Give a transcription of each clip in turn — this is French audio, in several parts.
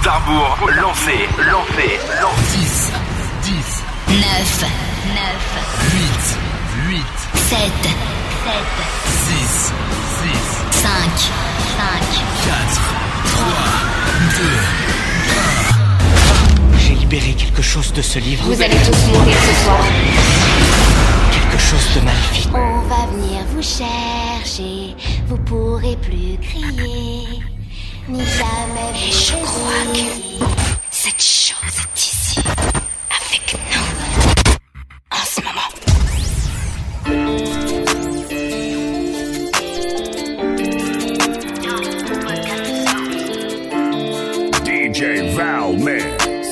Compte à rebours, lancez, lancez, lancez. 10, 10, 9, 9, 8, 8, 7, 7, 6, 6, 5, 5, 4, 3, 2, J'ai libéré quelque chose de ce livre. Vous allez tous mourir ce soir. Quelque chose de maléfique. On va venir vous chercher, vous pourrez plus crier, ni jamais vous Je crois que cette chose est ici, avec nous, en ce moment. DJ Val Mix.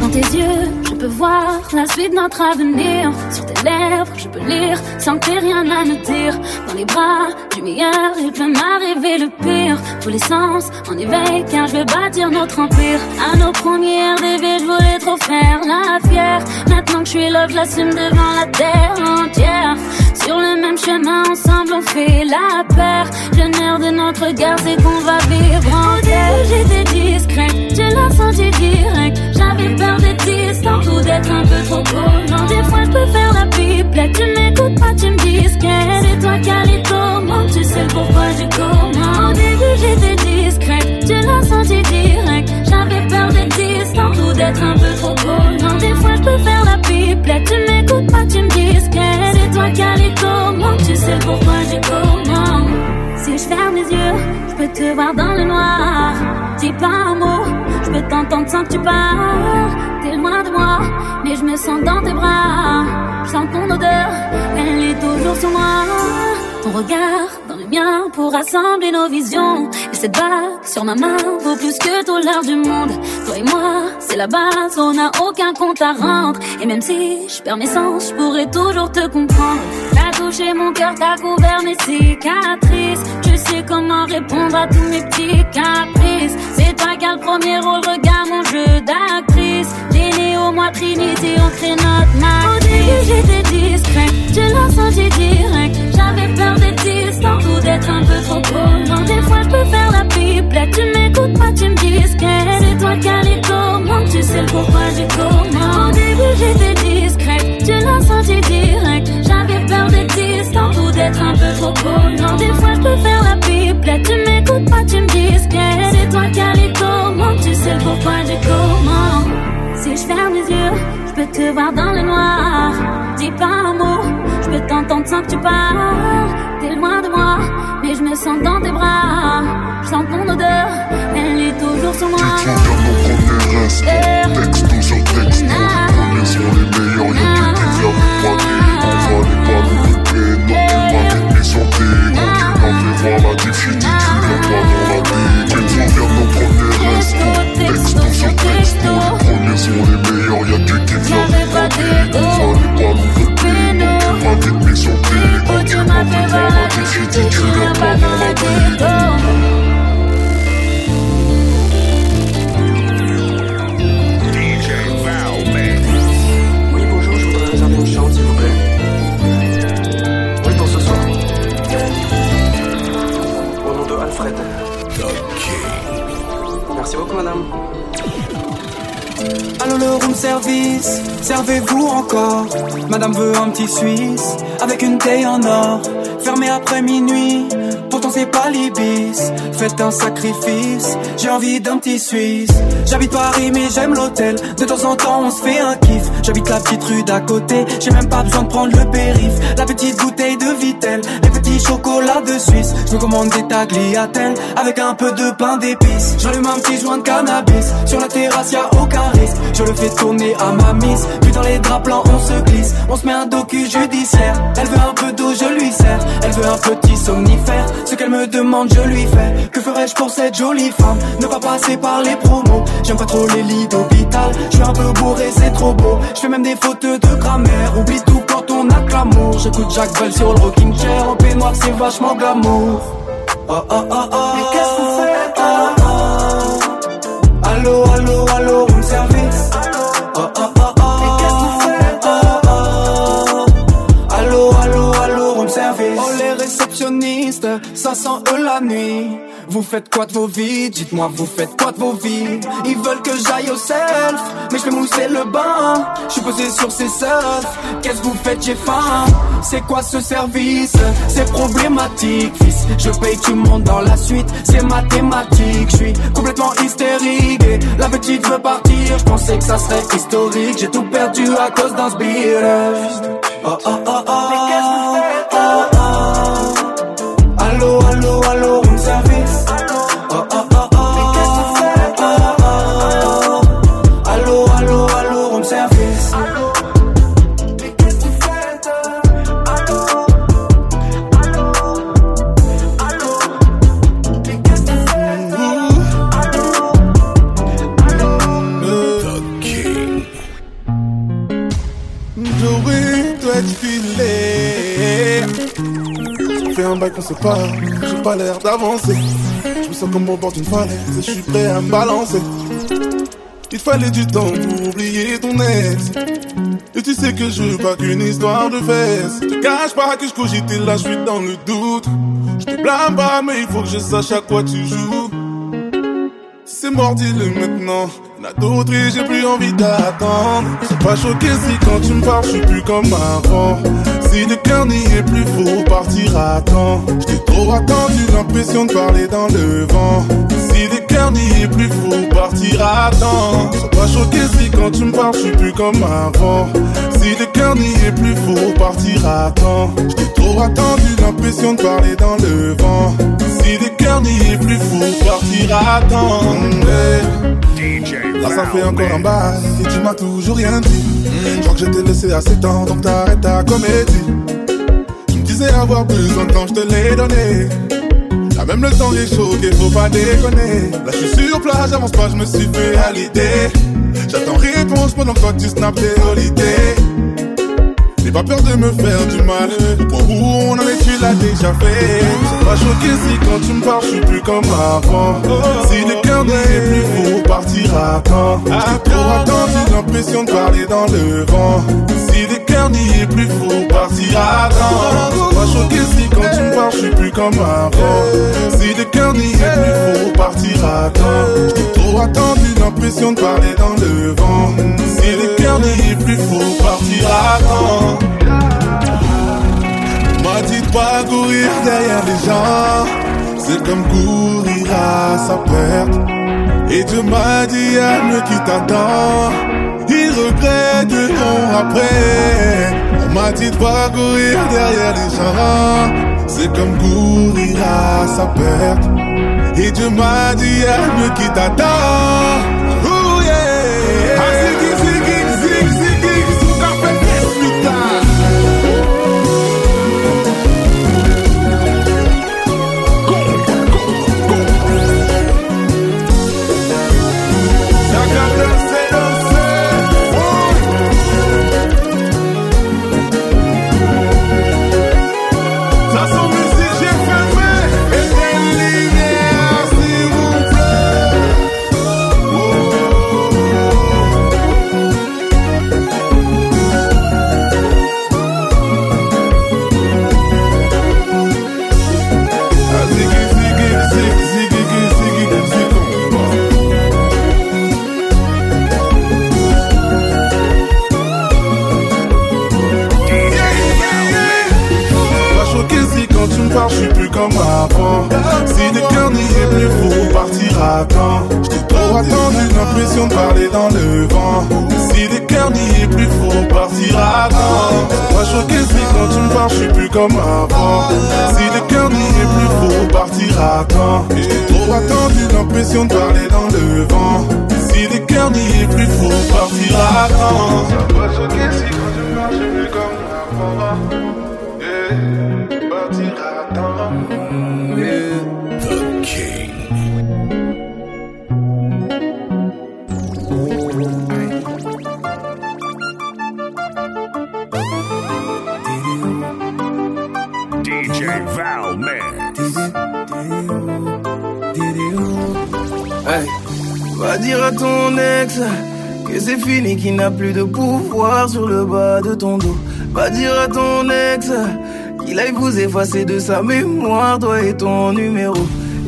Dans tes yeux, je peux voir la suite de notre avenir. Sur tes lèvres, je peux lire sans que rien à me dire. Dans les bras du meilleur, il peut m'arriver le pire. Tous les sens en éveil, car je vais bâtir notre empire. À nos premières rêves, je voulais trop faire la fière. Maintenant que je suis là, je l'assume devant la terre entière. Sur le même chemin, ensemble on fait la paire. Le nerf de notre guerre, c'est qu'on va vivre en guerre. J'étais discret, je l'ai senti direct. J'avais peur d'être distant ou d'être un peu trop collant. Des fois, je peux faire la pipelette. Tu m'écoutes pas, tu me dis qu'elle. C'est toi qui as les commandes, tu sais le pourquoi je commande. Au début, j'étais discret, tu l'as senti direct. J'avais peur d'être distant ou d'être un peu trop collant. Des fois, je peux faire la pipelette. Tu m'écoutes pas, tu me dis qu'elle. C'est toi qui as les commandes, tu sais pourquoi je commande. Si je ferme les yeux, je peux te voir dans le noir. Dis pas un mot, je peux t'entendre sans que tu parles. T'es loin de moi, mais je me sens dans tes bras. Je sens ton odeur, elle est toujours sur moi. Ton regard dans le mien pour rassembler nos visions. Et cette bague sur ma main vaut plus que tout l'heure du monde. Toi et moi, c'est la base, on n'a aucun compte à rendre. Et même si je perds mes sens, je pourrais toujours te comprendre. Touché mon cœur, t'as couvert mes cicatrices. Tu sais comment répondre à tous mes petits caprices. C'est toi qui as le premier rôle, regarde mon jeu d'actrice. J'ai au moi Trinity, on crée notre match. Au début j'étais discret, tu l'as senti direct. J'avais peur d'être distant ou d'être un peu trop collant. Des fois je peux faire la pipelette, tu m'écoutes pas, tu me dis. C'est toi qui as les commandes, tu sais le pourquoi je commande. Au début j'étais discret, tu l'as senti direct. D'être un peu trop collant. Des fois je peux faire la pipelette, tu m'écoutes pas, tu me dis qu'elle. C'est toi qui as les commandes, tu sais le pourquoi je commande. Si je ferme les yeux, je peux te voir dans le noir. Dis pas un mot, je peux t'entendre sans que tu parles. T'es loin de moi, mais je me sens dans tes bras. Je sens ton odeur, elle est toujours sur moi. Texto sur texto, les sont les meilleurs, y'a que des verres froidés. On va les pas Tu m'as voir la défini, tu l'as pas dans la nos premiers restos, texto sur texto. Les premiers sont les meilleurs, y'a que verres froidés. On va les pas nous non, on va vite santé. Quand tu m'as fait voir la tu l'as pas dans la vie. Merci madame. Allô le room service, servez-vous encore? Madame veut un petit suisse, avec une taille en or. Fermé après minuit, pourtant c'est pas l'ibis. Faites un sacrifice, j'ai envie d'un petit suisse. J'habite Paris mais j'aime l'hôtel. De temps en temps on se fait un kiff. J'habite la petite rue d'à côté, j'ai même pas besoin de prendre le périph. La petite bouteille de Vitel, les petits chocolats de Suisse. Je me commande des tagliatelles, avec un peu de pain d'épices. J'allume un petit joint de cannabis, sur la terrasse y a aucun risque. Je le fais tourner à ma mise, puis dans les draps blancs on se glisse. On se met un docu judiciaire, elle veut un peu d'eau je lui sers. Elle veut un petit somnifère, ce qu'elle me demande je lui fais. Que ferais-je pour cette jolie femme, ne pas passer par les promos. J'aime pas trop les lits d'hôpital, je suis un peu bourré c'est trop beau. Je fais même des fautes de grammaire, oublie tout on a que l'amour. J'écoute Jacques Bell sur le rocking chair, en peignoir c'est vachement glamour. Oh oh oh oh Mais qu'est-ce qu'on fait oh, oh. Allô allô allô room service. Oh oh oh oh Mais qu'est-ce qu'on fait oh, oh. Allô allô allô room service. Oh les réceptionnistes 500 eux la nuit. Vous faites quoi de vos vies? Dites-moi, vous faites quoi de vos vies? Ils veulent que j'aille au self, mais je vais mousser le bain. Je suis posé sur ces surfs. Qu'est-ce que vous faites? J'ai faim. C'est quoi ce service? C'est problématique, fils. Je paye tout le monde dans la suite. C'est mathématique. Je suis complètement hystérique. Et la petite veut partir. Je pensais que ça serait historique. J'ai tout perdu à cause d'un sbire. Oh oh oh oh. oh, oh, oh. Allô, allô, Doit être filé. Fait un bail qu'on se parle, j'ai pas l'air d'avancer. Je me sens comme au bord d'une falaise et je suis prêt à me balancer. Il fallait du temps pour oublier ton ex. Et tu sais que je veux pas qu'une histoire de fesses. Te cache pas que je cogite et là je suis dans le doute. Je te blâme pas, mais il faut que je sache à quoi tu joues. C'est mort, dis-le maintenant. Y'en a d'autres et j'ai plus envie d'attendre. C'est pas choqué si quand tu me parles, je suis plus comme avant. Si le cœur n'y est plus, faut partir à temps. J't'ai trop attendu, l'impression de parler dans le vent. Si le cœur n'y est plus, faut partir à temps. Sois pas choqué si quand tu me parles, je suis plus comme avant. Si cœur n'y est plus, faut partir à temps. J't'ai trop attendu, l'impression de parler dans le vent. Si le cœur n'y est plus, faut partir à temps. Là ça fait encore un bail et tu m'as toujours rien dit. Je crois que je t'ai laissé assez temps donc t'arrêtes ta comédie. Tu me disais avoir besoin de temps, je te l'ai donné. Là même le temps est qu'il faut pas déconner. Là je suis sur place, j'avance pas, je me suis fait à l'idée. J'attends réponse pendant que toi tu snaps tes holidays pas peur de me faire du mal. Où on tu l'as déjà fait. Pas choqué si quand tu me parles, je suis plus comme avant. Si le cœur n'y est plus, faut partir à temps J'ai trop attendu l'impression de parler dans le vent. Si le cœur n'y est plus, faut partir à temps C'est pas choqué si quand tu me parles, je suis plus comme avant. Si le cœur n'y est plus, faut partir à trop attendu l'impression de parler dans le vent. Si le cœur n'y plus, faut partir à temps m'a dit de pas courir derrière les gens C'est comme courir à sa perte Et Dieu m'a dit à mieux qui t'attend Ils regretteront après. On m'a dit de pas courir derrière les gens C'est comme courir à sa perte Et Dieu m'a dit à mieux l'impression de parler dans le vent. Si le cœur n'y est plus, faut partir temps. Pas choqué si quand tu me parles, je suis plus comme avant. Si le cœur n'y est plus, faut partir à temps. J't'ai trop attendu, l'impression de parler dans le vent. Si le cœur n'y est plus, faut partir à temps. Pas choqué si quand tu dire à ton ex que c'est fini, qu'il n'a plus de pouvoir sur le bas de ton dos. Va dire à ton ex qu'il aille vous effacer de sa mémoire, toi et ton numéro.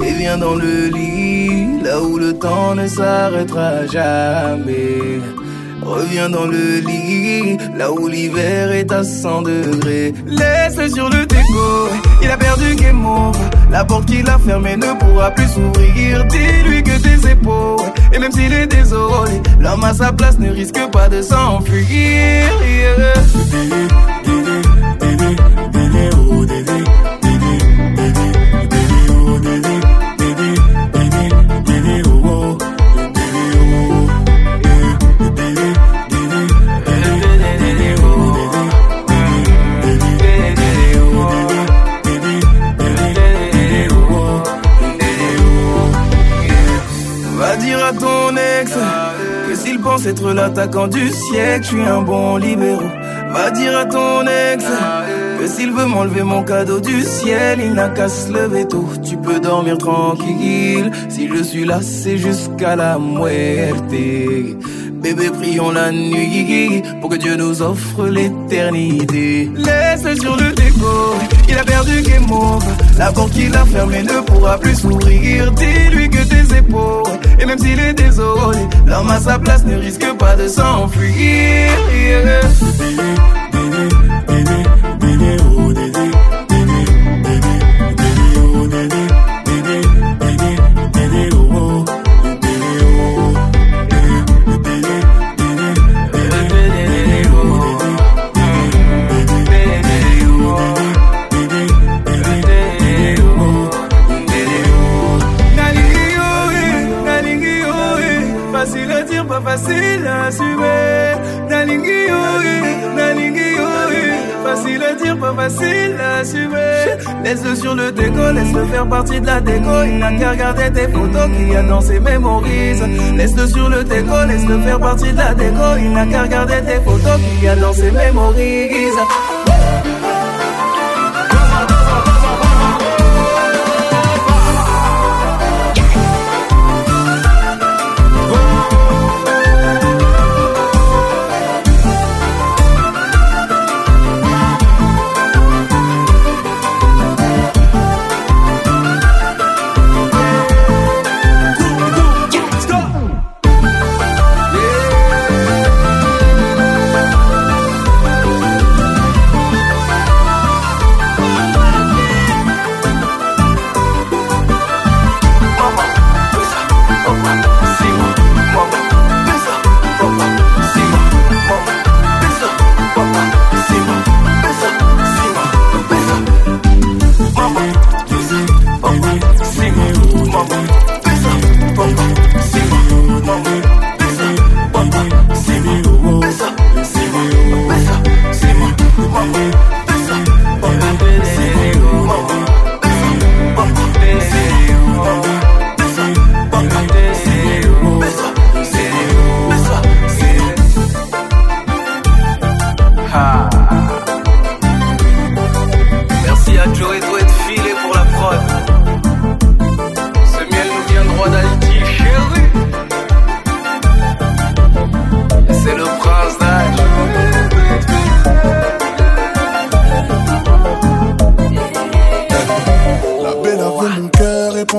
Et viens dans le lit, là où le temps ne s'arrêtera jamais. Reviens dans le lit, là où l'hiver est à 100 degrés. Laisse-le sur le déco, il a perdu game over. La porte qu'il a fermée ne pourra plus s'ouvrir. Dis-lui que tes épaules, et même s'il est désolé, l'homme à sa place ne risque pas de s'enfuir. Être l'attaquant du siècle, je suis un bon libéraux. Va dire à ton ex que s'il veut m'enlever mon cadeau du ciel, il n'a qu'à se lever tôt. Tu peux dormir tranquille. Si je suis là, c'est jusqu'à la muerte. Bébé, prions la nuit pour que Dieu nous offre l'éternité. Laisse-le sur le déco, il a perdu game over. La porte qu'il a fermée ne pourra plus s'ouvrir. Dis-lui que tes épaules, et même s'il est désolé, l'homme à sa place ne risque pas de s'enfuir. Pas facile à assumer. Nalingi yo, nalingi yo, eh. Facile à dire, pas facile à assumer. Laisse-le sur le déco, laisse-le faire partie de la déco. Il n'a qu'à regarder tes photos qu'il y a dans ses mémorises. Laisse-le sur le déco, laisse-le faire partie de la déco. Il n'a qu'à regarder tes photos qu'il y a dans ses mémorises.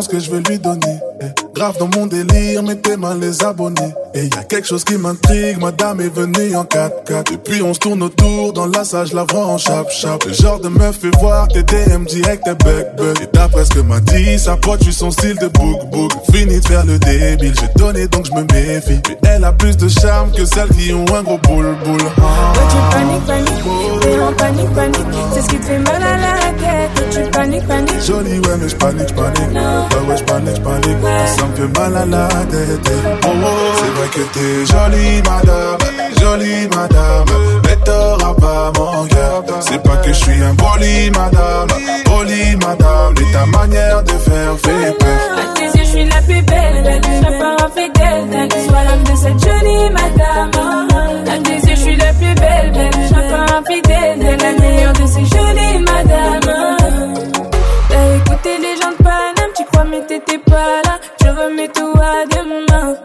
Que je vais lui donner. Eh, Grave dans mon délire, mettez mal les abonnés. Et y a quelque chose qui m'intrigue, madame est venue en 4x4. Et puis on se tourne autour, dans la salle, je la vois en chap chap. Le genre de meuf fait voir tes DM direct, tes bug bug. Et d'après ce que m'a dit, sa pote, tu son style de book book. Fini de faire le débile, j'ai donné donc je me méfie. Mais elle a plus de charme que celles qui ont un gros boule boule. Ah. Tu paniques, paniques, t'es en panique, panique C'est ce qui te fait mal à la tête Toi tu paniques, paniques Jolie, ouais, mais j'panique, j'panique. Ouais, ouais, j'panique, j'panique. Ça me fait mal la tête. Oh, oh, c'est vrai que t'es jolie, madame. Jolie, madame. Mais t'auras pas mon cœur. C'est pas que je suis un poli, madame. Poli, madame. Et ta manière de faire fait peur. À tes yeux je suis la plus belle belle Je pas infidèle d'elle Sois l'âme de cette jolie madame À tes yeux je suis la plus belle belle Je infidèle d'elle La meilleure de ces jolies madames T'as écouté les crois mais t'étais pas là Je remets tout à demain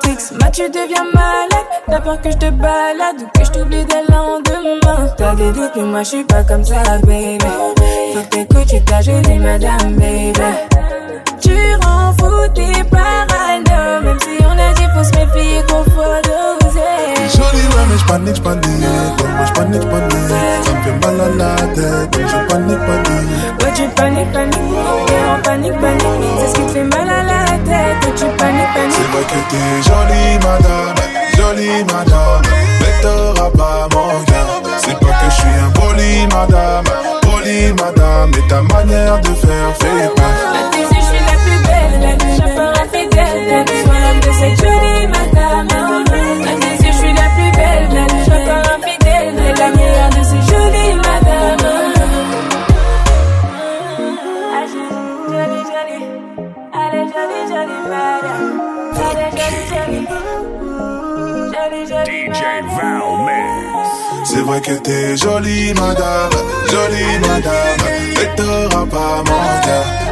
tricks, ma tu deviens malade T'as peur que je te balade ou que je t'oublie dès le lendemain. T'as des doutes, mais moi je suis pas comme ça, baby. Faut que t'écoutes, tu t'as jolie madame, baby. Tu rends fou tes parano, même si on dit faut se méfier qu'on faut doser. Jolie, ouais, mais j'panique, j'panique. Ouais, j'panique, j'panique. Ça me fait mal à la tête, donc je panique, panique. Ouais, tu paniques, paniques, t'es en panique, panique. C'est ce qui te fait mal à la tête, ouais, tu paniques, paniques. C'est vrai que t'es jolie, madame. Jolie, madame. Mais t'auras pas mon cœur. C'est pas que je suis un poli, madame. Poli, madame. Mais ta manière de faire fait peur. Elle disait, je suis la plus belle, la chauffeur infidèle. Sois l'homme de cette jolie madame. Je suis la plus belle, la chauffeur infidèle. La meilleure de ces jolies madames. Ah, jolie, jolie, jolie. Allez, jolie, jolie madame. Allez, jolie, jolie. Jolie, jolie DJ Val Mix. C'est vrai que t'es jolie, madame. Jolie, madame. Mais t'auras pas mon cœur.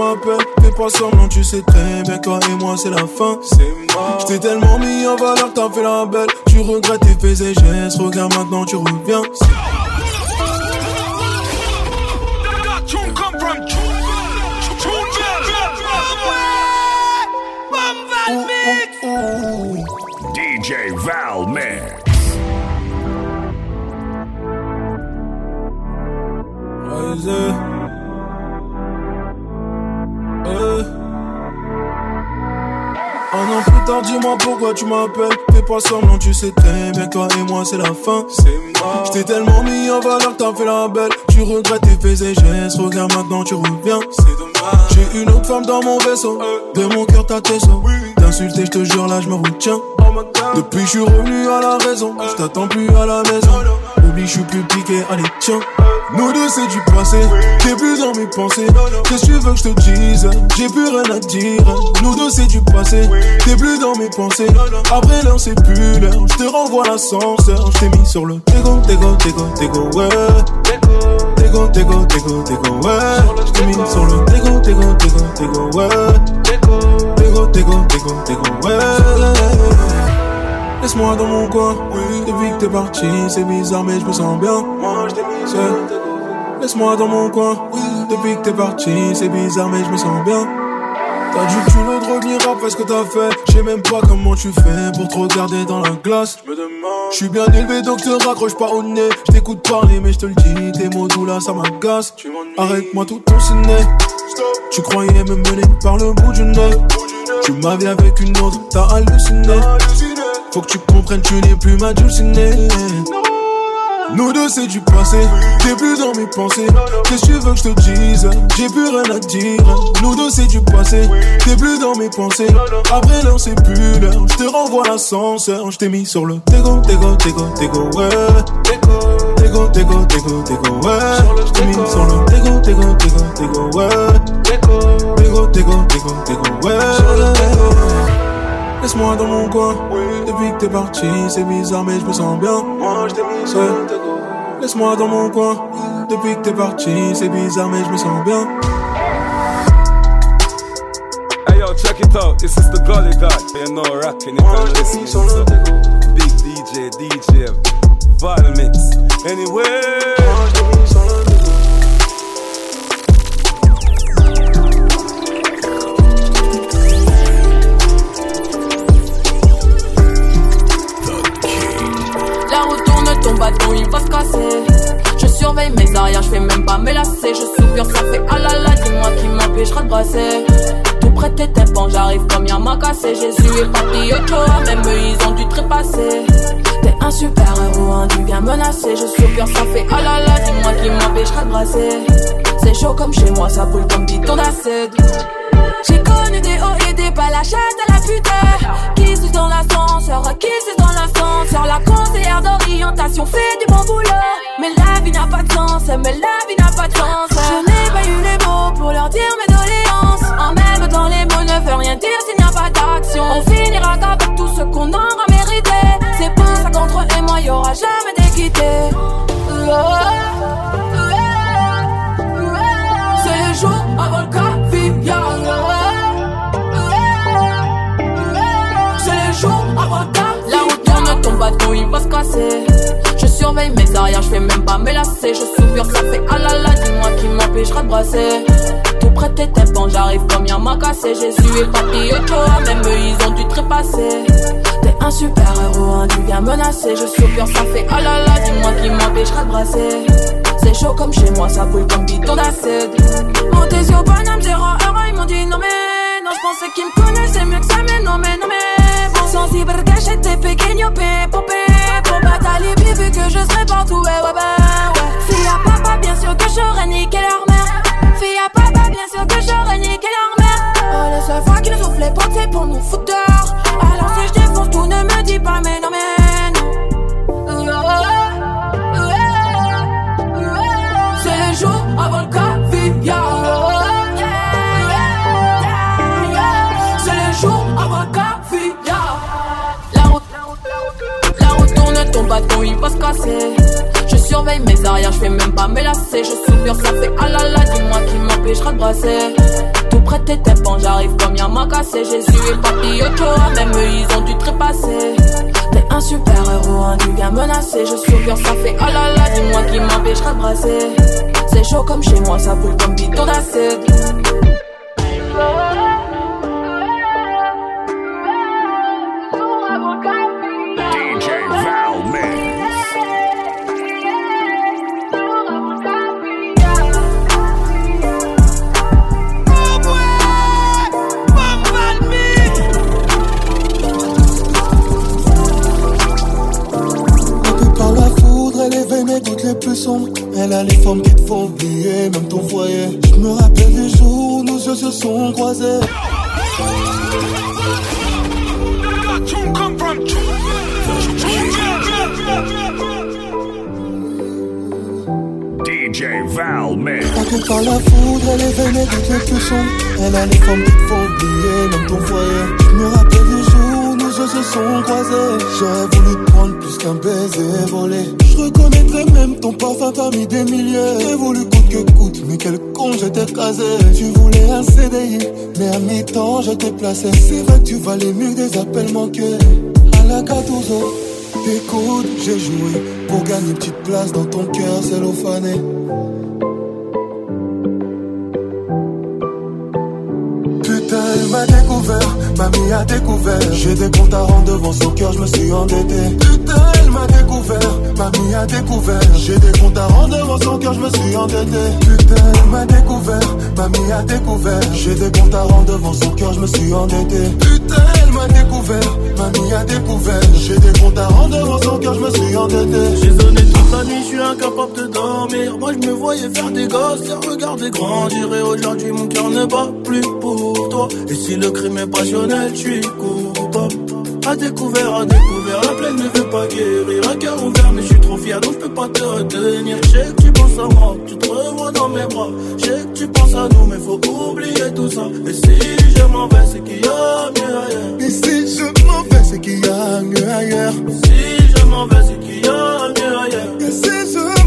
m'appelles. Fais pas semblant, tu sais très bien toi et moi c'est la fin. C'est mort. J't'ai tellement mis en valeur, t'as fait la belle. Tu regrettes tes faits et gestes. Regarde maintenant, tu reviens. DJ Val Mix. Rise. Dis-moi pourquoi tu m'appelles. Fais pas semblant, tu sais très bien toi et moi c'est la fin. C'est mort. J't'ai tellement mis en valeur, t'as fait la belle. Tu regrettes tes faits et gestes. Regarde maintenant, tu reviens. C'est dommage. J'ai une autre femme dans mon vaisseau. De mon cœur, t'as tes sauts. D'insulter, je te jure, là, je me retiens. Depuis, je suis revenu à la raison. Je t'attends plus à la maison. Oublie, je suis plus piqué. Allez, tiens. Nous deux, c'est du passé. T'es plus dans mes pensées. Qu'est-ce que tu veux que je te dise J'ai plus rien à dire. Nous deux, c'est du passé. T'es plus dans mes pensées. Après l'heure, c'est plus l'heure. Je te renvoie l'ascenseur. Je t'ai mis sur le tégo, tégo, tégo, tégo, ouais. Tégo, tégo, tégo, tégo, ouais. Je t'ai mis sur le tégo, tégo, tégo, tégo, ouais. Tégo, tégo, tégo, tégo, ouais. Laisse-moi dans mon coin, depuis que t'es parti, c'est bizarre mais je me sens bien. Moi je t'ai mis sur le tégo. Laisse-moi dans mon coin, depuis que t'es parti, c'est bizarre mais je me sens bien. T'as du culot de revenir après ce que t'as fait. Je sais même pas comment tu fais pour te regarder dans la glace. Je suis bien élevé donc te raccroche pas au nez. Je t'écoute parler mais je te le dis, tes mots doux là ça m'agace. Arrête-moi tout ton ciné. Tu croyais me mener par le bout du nez. Tu m'as vu avec une autre, t'as halluciné. Faut que tu comprennes, tu n'es plus ma dulcinée. Nous deux c'est du passé, t'es plus dans mes pensées. Qu'est-ce que tu veux que je te dise J'ai plus rien à dire. Nous deux c'est du passé, t'es plus dans mes pensées. Après l'heure c'est plus l'heure, je te renvoie l'ascenseur. Je t'ai mis sur le tégo, tégo, tégo, tégo, ouais. Tégo, tégo, tégo, tégo, ouais. Je t'ai mis sur le tégo, tégo, tégo, tégo, ouais. Tégo, tégo, tégo, tégo, ouais. Laisse-moi dans mon coin. Depuis que t'es parti, c'est bizarre, mais je me sens bien. Moi, je t'ai mis. Laisse-moi dans mon coin. Depuis que t'es parti, c'est bizarre, mais je me sens bien. Hey yo, check it out. This is the Gully Guy. You know, rocking it and listening. So, big DJ, DJ, Vital Mix. Anyway. Je surveille mes arrières, je fais même pas me lasser. Je soupire, ça fait ah là là, dis-moi qui m'empêchera de brasser. Tout près tes tympans, j'arrive comme y'a m'a cassé. Jésus est parti au Joa, même eux ils ont dû trépasser. T'es un super héros, un du bien menacé. Je soupire, ça fait ah là là, dis-moi qui m'empêchera de brasser. C'est chaud comme chez moi, ça brûle comme bidon d'acide. J'ai connu des hauts et des bas, la chatte à la putain Qui suit dans la sens, sœur acquise dans l'ascenseur. La conseillère d'orientation fait du bon boulot. Mais la vie n'a pas de sens, mais la vie n'a pas de sens. Je n'ai pas eu les mots pour leur dire mes doléances. En même dans les mots ne veut rien dire s'il n'y a pas d'action. On finira qu'avec tout ce qu'on aura mérité. C'est pour ça qu'entre eux et moi, y aura jamais d'équité. C'est le jour avant le caviar. Je surveille mes arrières, je fais même pas me lasser. Je soupire, ça fait ah là là, dis-moi qui m'empêchera de brasser. Tout près tes tympans, j'arrive comme y'a m'a cassé. Jésus et papy et toi, même eux ils ont dû trépasser. T'es un super héros, hein, tu viens menacer. Je soupire, ça fait ah là là, dis-moi qui m'empêchera de brasser. C'est chaud comme chez moi, ça brûle comme bidon d'acide. Montez au bonhomme, zéro heure, ils m'ont dit non mais non, je pensais qu'ils me connaissaient mieux que ça, mais non mais non mais Sensible, cachette, pequeño, popé, pour battre alibi vu que je serai partout, ouais ouais bah ouais. Fille à papa, bien sûr que j'aurais niqué leur mère. Fille à papa, bien sûr que j'aurais niqué leur mère. Oh, les seules fois qu'ils nous les pour nous foutre dehors. Alors si je défonce tout, ne me dis pas mais non mais non. C'est le jour avant le Je surveille mes arrières, je fais même pas me lasser. Je soupire, ça fait ah dis-moi qui m'empêchera de brasser. Tout près tes tympans, j'arrive comme y'a m'a cassé. Jésus et et toi, même eux ils ont dû trépasser. T'es un super héros, hein, tu viens menacer. Je soupire, ça fait ah là là, dis-moi qui m'empêchera de brasser. C'est chaud comme chez moi, ça brûle comme bidon d'acide. Elle a les formes qui te font oublier, même ton foyer. Je me rappelle du jour où nos yeux se sont croisés. DJ Val Mix. Montée par la foudre, elle mes doutes les plus sombres. Elle a les formes qui te font oublier, même ton foyer. Je me rappelle yeux. J'aurais voulu prendre plus qu'un baiser volé. Je reconnaîtrais même ton parfum parmi des milliers. J'ai voulu coûte que coûte, mais quel con j'étais casé. Tu voulais un CDI, mais à mi-temps je t'ai placé. C'est vrai que tu valais mieux des appels manqués. À la Gattuso, écoute, j'ai joué pour gagner une petite place dans ton cœur cellophané. A découvert. J'ai des comptes à rendre devant son cœur, je me suis endetté. Putain, elle m'a découvert, mamie a découvert. J'ai des comptes à rendre devant son cœur, je me suis endetté. Putain, elle m'a découvert, mamie a découvert. J'ai des comptes à rendre devant son cœur, je me suis endetté. Putain, elle m'a découvert, mamie a découvert. J'ai des comptes à rendre devant son cœur, je me suis endetté. J'ai zoné toute la nuit, je suis incapable de dormir. Moi je me voyais faire des gosses et regarder grandir. Et aujourd'hui mon cœur ne bat plus pour toi. Et si le crime est passionnel, je suis coupable. À découvert, à découvert, la plaine ne veut pas guérir. Un cœur ouvert, mais je suis trop fier, donc je peux pas te retenir. Je sais que tu penses à moi, tu te revois dans mes bras. Je sais que tu penses à nous, mais faut oublier tout ça. Et si je m'en vais, c'est qu'il y a mieux ailleurs. Et si je m'en vais, c'est qu'il y a mieux ailleurs. Si je m'en vais, c'est qu'il y a mieux ailleurs. Et si je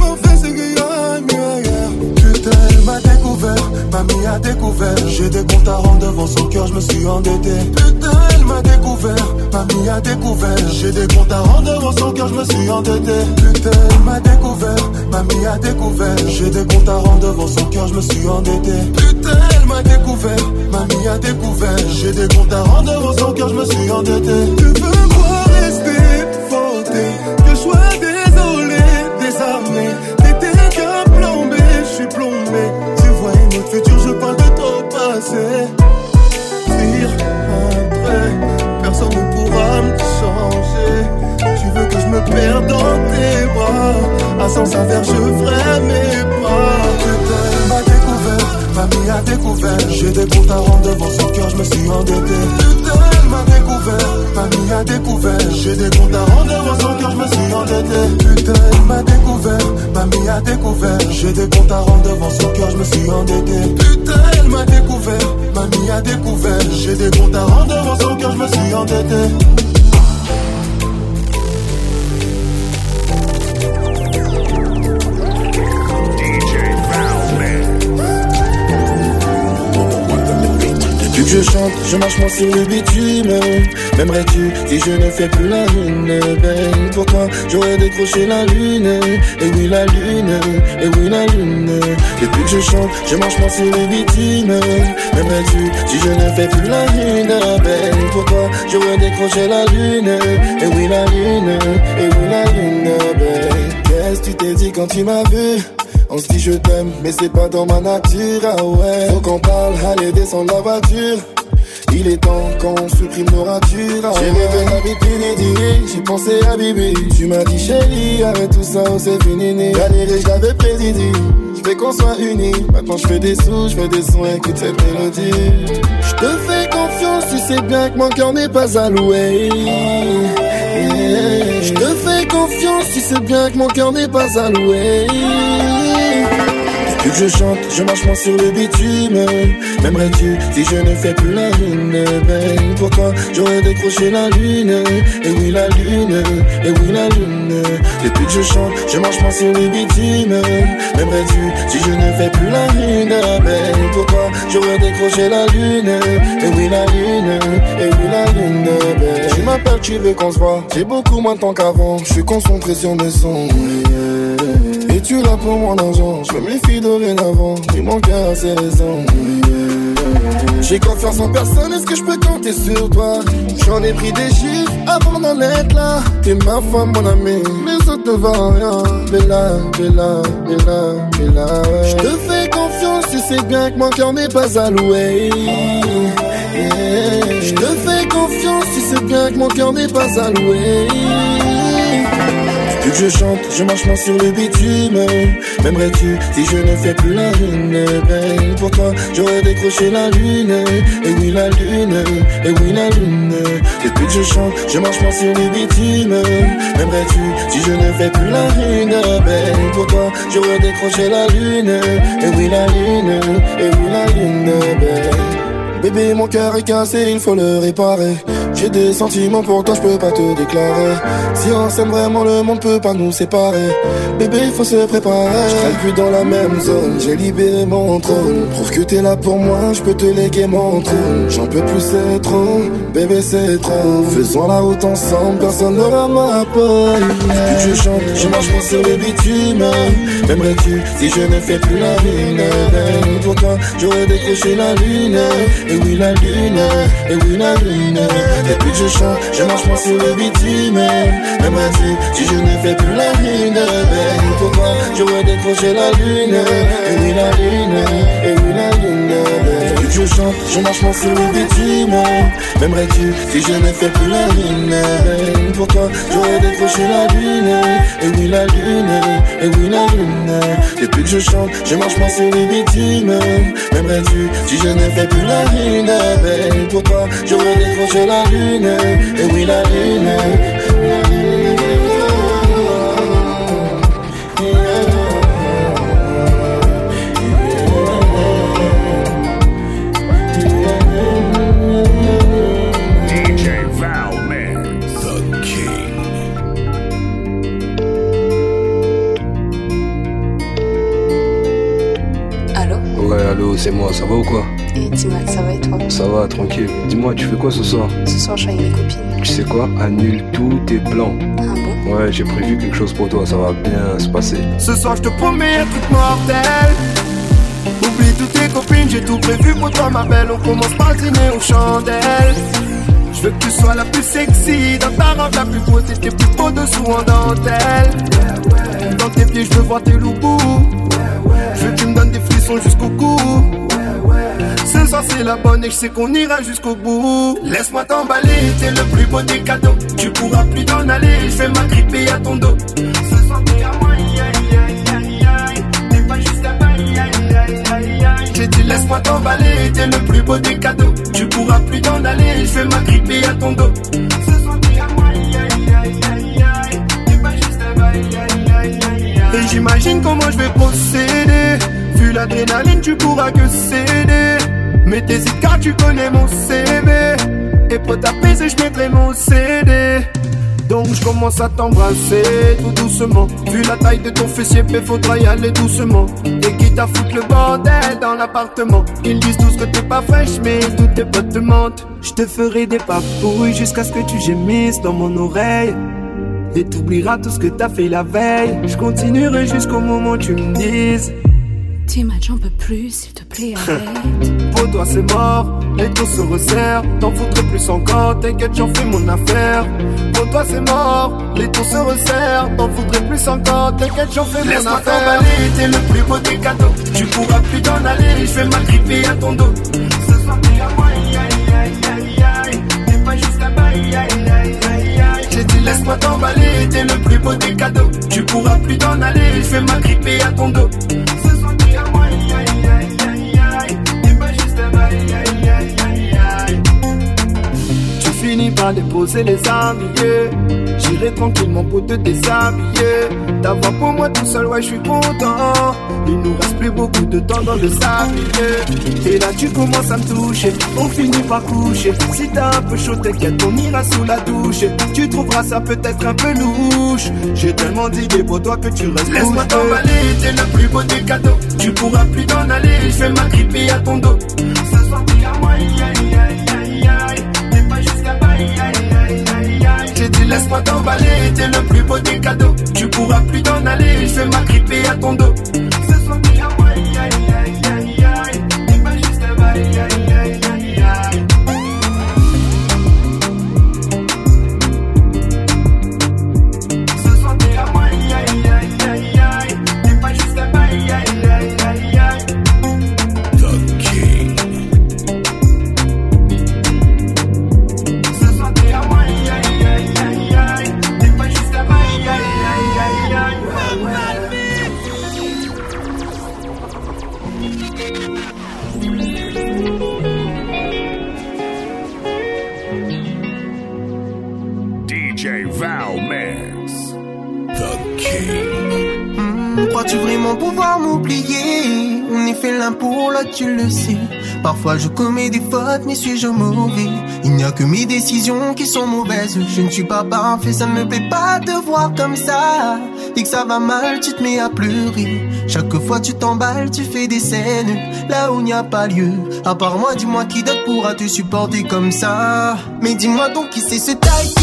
mamie a découvert. J'ai des comptes à rendre devant son cœur, je me suis endetté. Putain, elle m'a découvert, mamie a découvert. J'ai des comptes à rendre devant son cœur, je me suis endetté. Putain, elle m'a découvert, mamie a découvert. J'ai des comptes à rendre devant son cœur, je me suis endetté. Putain, elle m'a découvert, mamie a découvert. J'ai des comptes à rendre devant son cœur, je me suis endetté. Tu veux passé. Pire après, personne ne pourra me changer. Tu veux que je me perde dans tes bras. À sens inverse, je ferai mes pas. Elle m'a découvert, mamie a découvert. J'ai des comptes à rendre devant son cœur, je me suis endetté. Elle m'a découvert, mamie a découvert. J'ai des comptes à rendre devant son cœur, je me suis endetté. Putain, elle m'a découvert, mamie a découvert. J'ai des comptes à rendre devant son cœur, je me suis endetté. Putain, elle m'a découvert, mamie a découvert. J'ai des comptes à rendre devant son cœur, je me suis endetté. Je chante, je marche moins sur le bitume. M'aimerais-tu si je ne fais plus la lune Ben pour toi? J'aurais décroché la lune. Et oui la lune, et oui la lune. Depuis que je chante, je marche moins sur le bitume. M'aimerais-tu si je ne fais plus la lune Ben pour toi? J'aurais décroché la lune. Et oui la lune, et oui la lune Ben qu'est-ce que tu t'es dit quand tu m'as vu? On se dit je t'aime, mais c'est pas dans ma nature, ah ouais. Faut qu'on parle, allez descendre la voiture. Il est temps qu'on supprime nos ratures. Ah j'ai rêvé la vie j'ai pensé à Bibi. Tu m'as dit chérie, arrête tout ça, oh, c'est fini. Galéré, je l'avais prédit. Je fais qu'on soit unis. Maintenant je fais des sous, je fais des sons, écoute cette mélodie. Je te fais confiance, tu sais bien que mon cœur n'est pas alloué. Je te fais confiance, tu sais bien que mon cœur n'est pas alloué. Depuis que je chante, je marche moins sur le bitume. M'aimerais-tu si je ne fais plus la lune Ben pourquoi j'aurais décroché la lune? Et oui la lune, et oui la lune. Depuis que je chante, je marche moins sur le bitume. M'aimerais-tu si je ne fais plus la lune Ben pourquoi j'aurais décroché la lune? Et oui la lune, et oui la lune ben, Tu m'appelles, tu veux qu'on se voit. J'ai beaucoup moins de temps qu'avant, je suis concentré sur mes sons et tu l'as pour mon argent, je me méfie dorénavant, il manque à ses raisons. J'ai confiance en personne, est-ce que je peux compter sur toi? J'en ai pris des chiffres avant d'en être là. T'es ma femme, mon ami, les autres ne valent rien. Bella, Bella, Bella, Bella. Je te fais confiance, tu sais bien que mon cœur n'est pas alloué. Je te fais confiance, tu sais bien que mon cœur n'est pas alloué. Que je chante, je marche moins sur le bitume. M'aimerais-tu si je ne fais plus la lune Ben pour toi? J'aurais décroché la lune. Et oui la lune, et oui la lune. Depuis que je chante, je marche moins sur le bitume. M'aimerais-tu si je ne fais plus la lune Ben pour toi? J'aurais décroché la lune. Et oui la lune, et oui la lune ben Bébé, mon cœur est cassé, il faut le réparer. J'ai des sentiments pour toi, je peux pas te déclarer. Si on s'aime vraiment, le monde peut pas nous séparer. Bébé, faut se préparer. Je plus dans la même zone, j'ai libéré mon trône. Prouve que t'es là pour moi, je peux te léguer mon trône. J'en peux plus, c'est trop. Bébé, c'est trop. Faisons la route ensemble, personne n'aura ma peau. Plus je chante, je marche pas sur le bitume. M'aimerais-tu si je ne fais plus la lune? Pour toi, j'aurais décroché la lune. Et oui la lune, et oui la lune Depuis que je chante, je marche moins sur le bitume. M'aimerais-tu si je ne fais plus la lune Ben pourquoi j'aurais décroché la lune. Et oui la lune, et oui la lune je chante, je marche moins sur le bitume M'aimerais-tu si je ne fais plus la lune Ben pourquoi j'aurais décroché la lune. Et oui la lune, et oui la lune. Depuis que je chante, je marche moins sur le bitume M'aimerais-tu si je ne fais plus la lune pour toi, j'aurais décroché la lune, et oui la lune. C'est moi, ça va ou quoi Et dis-moi, ça va et toi Ça va, tranquille. Dis-moi, tu fais quoi ce soir Ce soir, je suis avec mes copines. Tu sais quoi Annule tous tes plans. Ah bon Ouais, j'ai prévu quelque chose pour toi, ça va bien se passer. Ce soir, je te promets un truc mortel. Oublie toutes tes copines, j'ai tout prévu pour toi, ma belle. On commence par dîner aux chandelles. Je veux que tu sois la plus sexy, dans ta robe la plus beauté, tes plus beaux dessous en dentelle. Dans tes pieds, je veux voir tes loups. Je veux que tu me donnes des frissons jusqu'au cou. C'est la bonne et je sais qu'on ira jusqu'au bout. Laisse-moi t'emballer, t'es le plus beau des cadeaux. Tu pourras plus t'en aller, je vais m'agripper à ton dos. Ce soir t'es à moi, aïe aïe aïe aïe. T'es pas juste à aïe aïe aïe aïe. J'ai dit laisse-moi t'emballer, t'es le plus beau des cadeaux. Tu pourras plus t'en aller, je vais m'agripper à ton dos. Ce soir t'es à moi, aïe aïe aïe aïe. T'es pas juste bail, aïe aïe aïe aïe. Et j'imagine comment je vais procéder. Vu l'adrénaline, tu pourras que céder. Mais t'hésites car tu connais mon CV. Et pour t'apaiser, je mettrai mon CD. Donc je commence à t'embrasser tout doucement. Vu la taille de ton fessier, mais faudra y aller doucement. Et quitte à foutre le bordel dans l'appartement. Ils disent tous que t'es pas fraîche, mais tous tes potes te mentent. Je te ferai des papouilles jusqu'à ce que tu gémisses dans mon oreille. Et t'oublieras tout ce que t'as fait la veille. Je continuerai jusqu'au moment où tu me dises. Tim, j'en peux plus, s'il te plaît, arrête. Pour toi c'est mort, les taux se resserrent. T'en foutrais plus encore, t'inquiète, j'en fais mon affaire. Pour toi c'est mort, les taux se resserrent. T'en foutrais plus encore, t'inquiète, j'en fais mon affaire. Laisse-moi t'emballer, t'es le plus beau des cadeaux. Tu pourras plus t'en aller, je vais m'agripper à ton dos. Ce soir t'es à moi, aïe aïe aïe aïe aïe. T'es pas juste un bail, aïe aïe aïe aïe. J'ai dit laisse-moi t'emballer, t'es le plus beau des cadeaux. Tu pourras plus t'en aller, je vais m'agripper à ton dos. Finis par déposer les habillés. J'irai tranquillement pour te déshabiller. D'avoir pour moi tout seul, ouais, je suis content. Il nous reste plus beaucoup de temps dans le sablier. Et là, tu commences à me toucher. On finit par coucher. Si t'as un peu chaud, t'inquiète, on ira sous la douche. Tu trouveras ça peut-être un peu louche. J'ai tellement d'idées pour toi que tu restes Laisse-moi t'emballer, t'es le plus beau des cadeaux. Tu pourras plus t'en aller, je vais m'agripper à ton dos. Soir, t'es à moi, Laisse-moi t'emballer, t'es le plus beau des cadeaux. Tu pourras plus t'en aller, je vais m'agripper à ton dos. Tu le sais. Parfois je commets des fautes, mais suis-je mauvais? Il n'y a que mes décisions qui sont mauvaises. Je ne suis pas parfait, ça ne me plaît pas de voir comme ça. Dès que ça va mal, tu te mets à pleurer. Chaque fois tu t'emballes, tu fais des scènes là où il n'y a pas lieu. À part moi, dis-moi qui d'autre pourra te supporter comme ça? Mais dis-moi donc qui c'est ce taille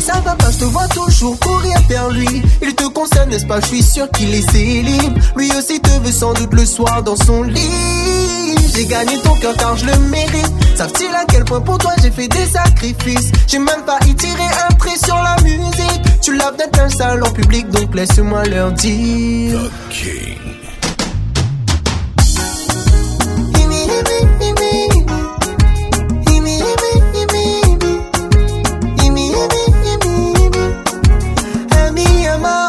ça va pas, je te vois toujours courir vers lui. Il te concerne, n'est-ce pas? Je suis sûr qu'il est célib. Lui aussi te veut sans doute le soir dans son lit. J'ai gagné ton cœur car je le mérite. Savent-ils à quel point pour toi j'ai fait des sacrifices? J'ai même pas y tiré un trait sur la musique. Tu l'as peut-être un salon public, donc laisse-moi leur dire. The King. Ce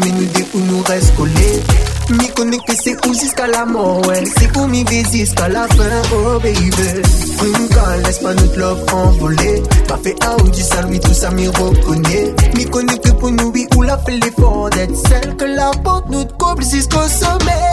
passe, mais nous reste collés. Mi que c'est où jusqu'à la mort, ouais. C'est où mi jusqu'à la fin, oh baby. Quand laisse pas notre love envoler. Pas fait out du salut, tout ça m'y reconnaît. Mi que pour nous, oui, ou la fait l'effort d'être celle que la porte nous couple jusqu'au sommet.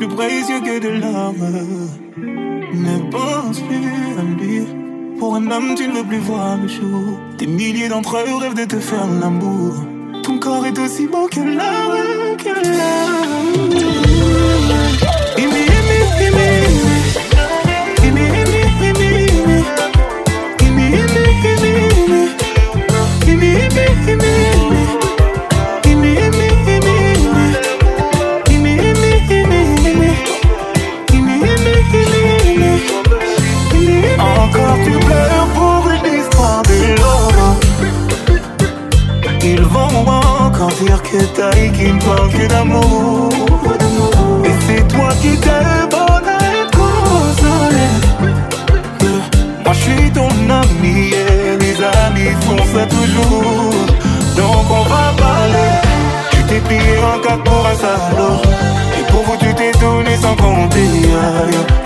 Plus précieux que de l'or. Ne pense plus à lui. Pour un homme, tu ne veux plus voir le jour. Des milliers d'entre eux rêvent de te faire l'amour. Ton corps est aussi beau que l'or, que.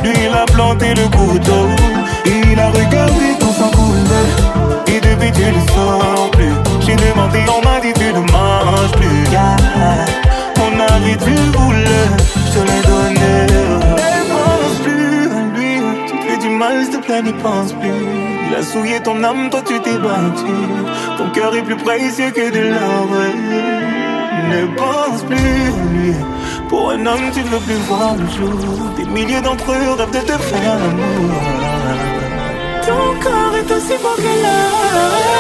Lui il a planté le couteau. Il a regardé tout sans couler. Et depuis tu ne sors plus. J'ai demandé, on m'a dit tu ne manges plus. Yeah. Mon avis tu voulais, je te l'ai donné. Ne pense plus à lui. Tu te fais du mal, s'il te plaît, n'y pense plus. Il a souillé ton âme, toi tu t'es battu. Ton cœur est plus précieux que de l'or. Ne pense plus à lui. Pour un homme, tu ne veux plus voir le jour. Des milliers d'entre eux rêvent de te faire l'amour. Ton corps est aussi beau que l'or.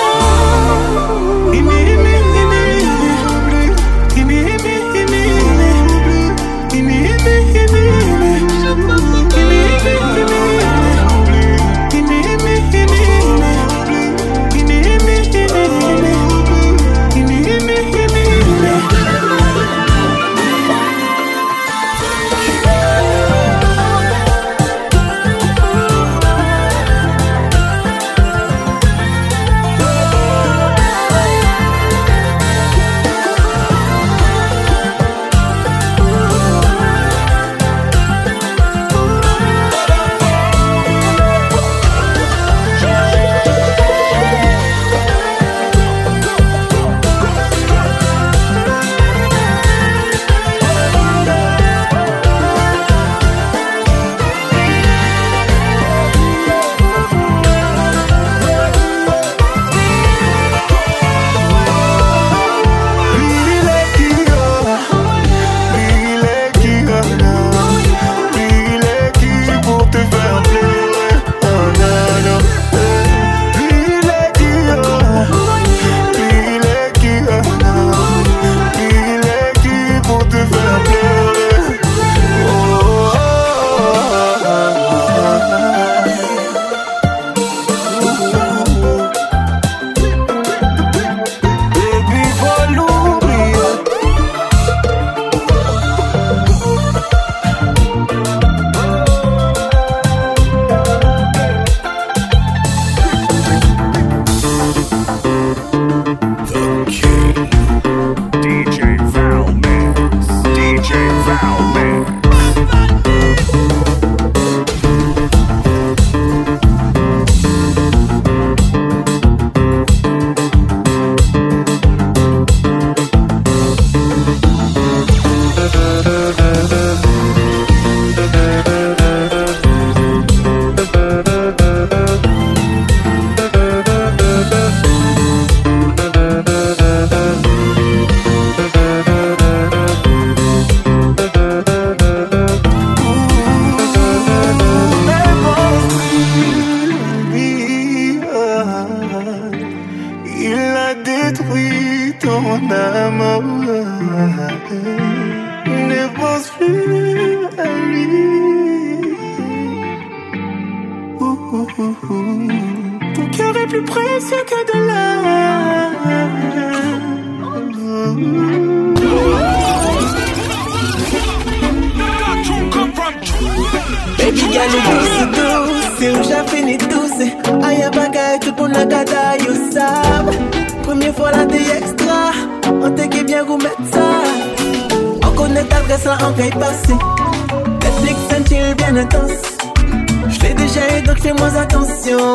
Donc fais-moi attention.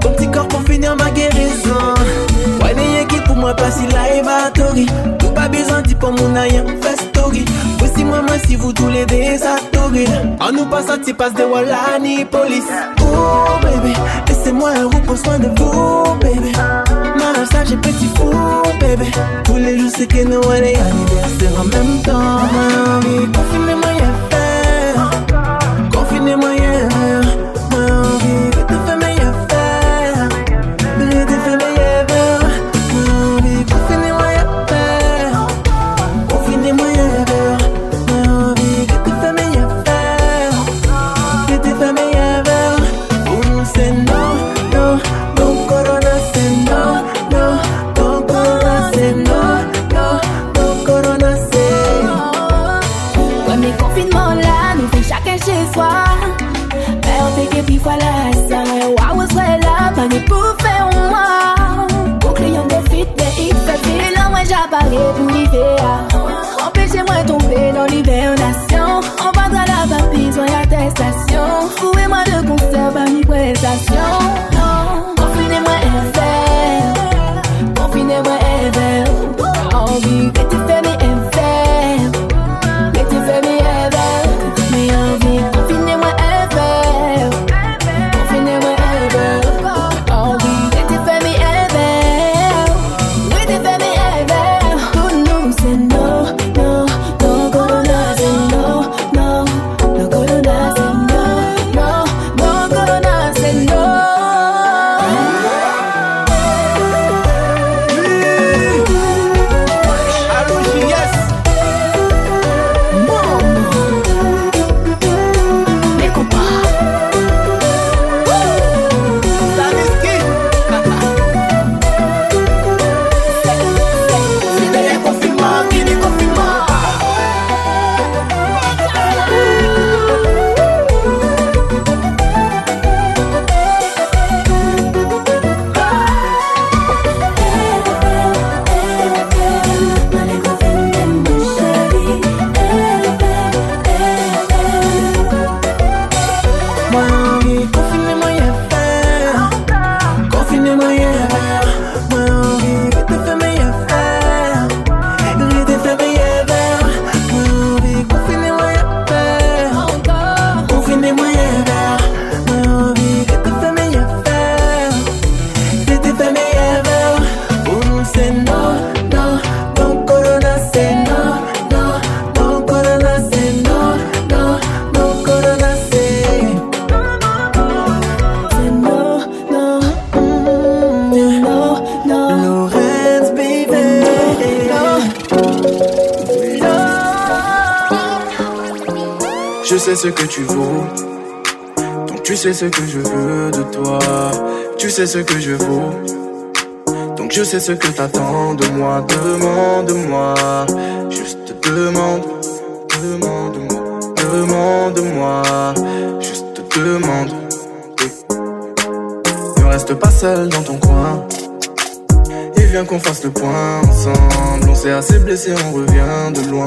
Ton petit corps pour finir ma guérison. Ouais, les équipes pour moi, pas si live à Tori. Tout pas besoin d'y pour mon aïe, fait story. Voici moi, moi, si vous tous les désatories. On nous passe à passe de Wallani police. Oh, baby, laissez-moi un roux, prends soin de vous, baby. Malheur, ça, j'ai petit fou, baby. Tous les jours, c'est que Noël et anniversaire en même temps. Ma envie, confinez-moi, y'a faire. Confinez-moi, y'a getting ce que tu vaux. Donc tu sais ce que je veux de toi. Tu sais ce que je vaux. Donc je sais ce que t'attends de moi. Demande-moi. Juste demande. Demande-moi. Demande-moi. Juste demande. Ne reste pas seul dans ton coin. Et viens qu'on fasse le point ensemble. On s'est assez blessé, on revient de loin.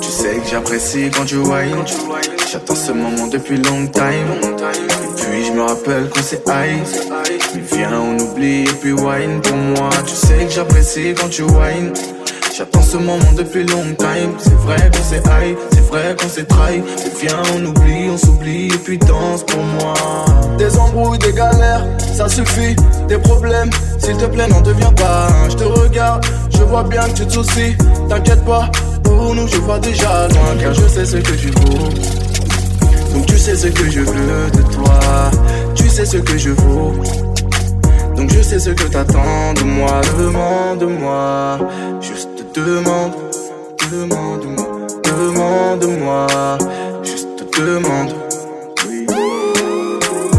Tu sais que j'apprécie quand tu whine. J'attends ce moment depuis long time. Et puis je me rappelle qu'on s'est ice. Mais viens, on oublie et puis wine pour moi. Tu sais que j'apprécie quand tu whine. J'attends ce moment depuis long time. C'est vrai qu'on s'est high, c'est vrai qu'on s'est trahi. Viens, on oublie, on s'oublie et puis danse pour moi. Des embrouilles, des galères, ça suffit. Des problèmes, s'il te plaît, n'en deviens pas. Je te regarde, je vois bien que tu te soucies. T'inquiète pas, pour nous, je vois déjà loin. Car je sais ce que tu vaux. Donc tu sais ce que je veux de toi. Tu sais ce que je vaux. Donc je sais ce que t'attends de moi. Demande-moi. Juste demande. Demande-moi. Demande-moi. Juste demande.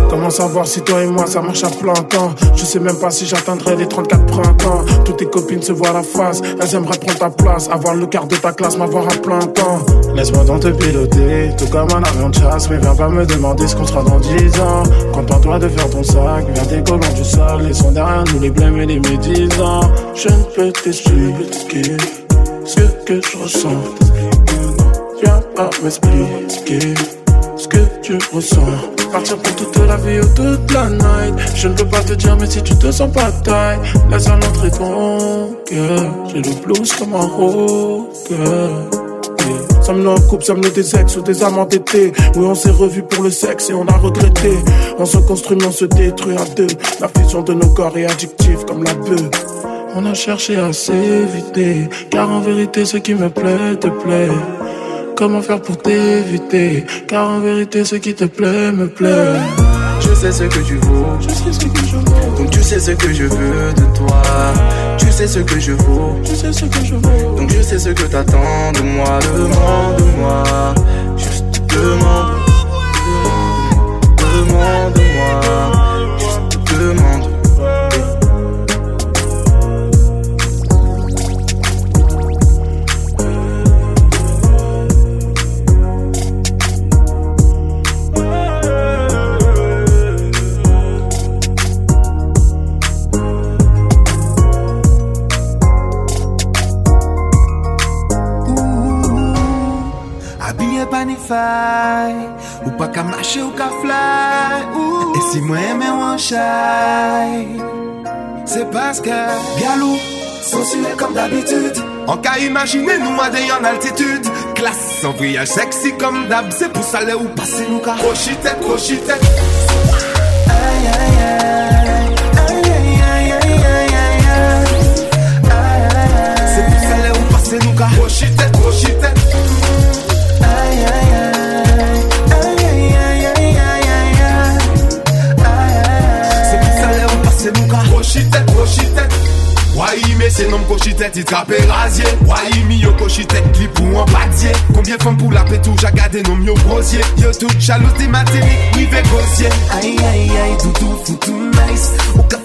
Comment savoir si toi et moi ça marche à plein temps? Je sais même pas si j'atteindrai les 34 printemps. Toutes tes copines se voient la face. Elles aimeraient prendre ta place Avoir le quart de ta classe, m'avoir à plein temps. Laisse-moi donc te piloter Tout comme un avion de chasse. Mais viens pas me demander ce qu'on sera dans 10 ans. Contente-toi de faire ton sac Viens décollant du sol. Laissons derrière nous les blêmes et les médisants. Je ne peux t'expliquer Ce que je ressens. Viens pas m'expliquer ce que tu ressens. Partir pour toute la vie ou toute la night. Je ne peux pas te dire, mais si tu te sens pas taille, laisse à l'entrée ton cœur. J'ai le blues comme un rocker. Yeah. Sommes-nous en couple, sommes-nous des ex ou des amants d'été Oui, on s'est revus pour le sexe et on a regretté. On se construit, mais on se détruit à deux. La fusion de nos corps est addictive comme la bœuf. On a cherché à s'éviter, car en vérité, ce qui me plaît te plaît. Comment faire pour t'éviter. Car en vérité ce qui te plaît me plaît. Je sais ce que tu vaux. Je sais ce que je vaux. Donc tu sais ce que je veux de toi. Tu sais ce que je vaux. Je sais ce que je vaux. Donc je sais ce que t'attends de moi. Demande-moi. Juste demande Demande-moi Ou pas qu'à marcher ou qu'à fly. Ou. Et si moi aimé ou en shy C'est parce que Galou, sensuel comme d'habitude. Imaginer nous à des en altitude. Classe en voyage sexy comme d'hab C'est pour ça là où passer nous qu'à Crochitette, crochitette Aïe aïe. Aïe Aïe aïe aïe aïe aïe aïe. Aïe Aïe Crochitette, crochitette Wai mais c'est nom cochitette, il trappe rasier Wai mi yo cochitette, clip ou en padier Combien de femmes pour la pétou, j'ai gardé nom yo brosier Yo tout jalouse des matériques, oui ve gosier Aïe aïe aïe, doudou foutu nice. Ou ka